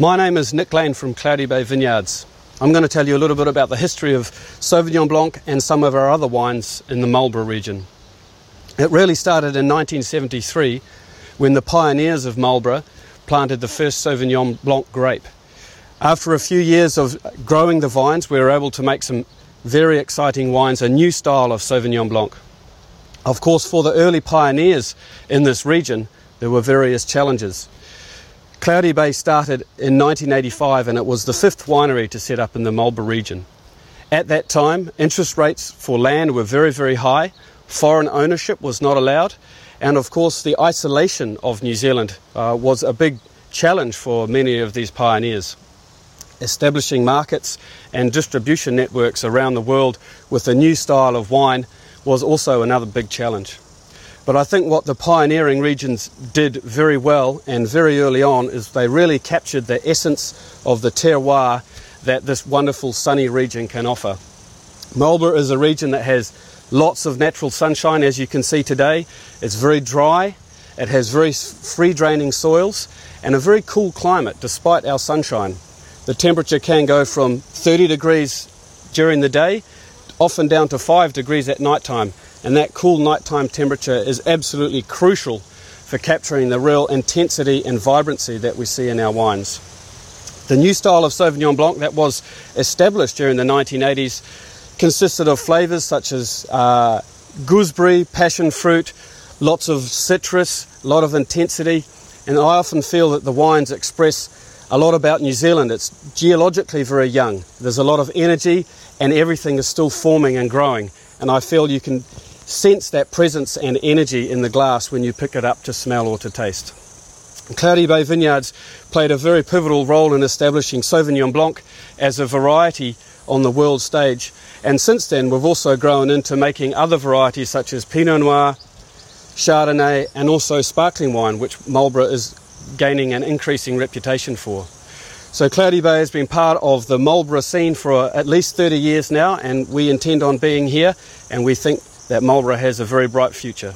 My name is Nick Lane from Cloudy Bay Vineyards. I'm going to tell you a little bit about the history of Sauvignon Blanc and some of our other wines in the Marlborough region. It really started in 1973 when the pioneers of Marlborough planted the first Sauvignon Blanc grape. After a few years of growing the vines, we were able to make some very exciting wines, a new style of Sauvignon Blanc. Of course, for the early pioneers in this region, there were various challenges. Cloudy Bay started in 1985 and it was the fifth winery to set up in the Marlborough region. At that time, interest rates for land were very, very high, foreign ownership was not allowed, and of course, the isolation of New Zealand uh, was a big challenge for many of these pioneers. Establishing markets and distribution networks around the world with a new style of wine was also another big challenge. But I think what the pioneering regions did very well and very early on is they really captured the essence of the terroir that this wonderful sunny region can offer. Marlborough is a region that has lots of natural sunshine as you can see today. It's very dry, it has very free draining soils and a very cool climate despite our sunshine. The temperature can go from 30 degrees during the day often down to 5 degrees at night time. And that cool nighttime temperature is absolutely crucial for capturing the real intensity and vibrancy that we see in our wines. The new style of Sauvignon Blanc that was established during the 1980s consisted of flavours such as uh, gooseberry, passion fruit, lots of citrus, a lot of intensity, and I often feel that the wines express a lot about New Zealand. It's geologically very young. There's a lot of energy and everything is still forming and growing. And I feel you can sense that presence and energy in the glass when you pick it up to smell or to taste. Cloudy Bay Vineyards played a very pivotal role in establishing Sauvignon Blanc as a variety on the world stage. And since then, we've also grown into making other varieties such as Pinot Noir, Chardonnay, and also sparkling wine, which Marlborough is gaining an increasing reputation for. So Cloudy Bay has been part of the Marlborough scene for at least 30 years now, and we intend on being here, and we think that Marlborough has a very bright future.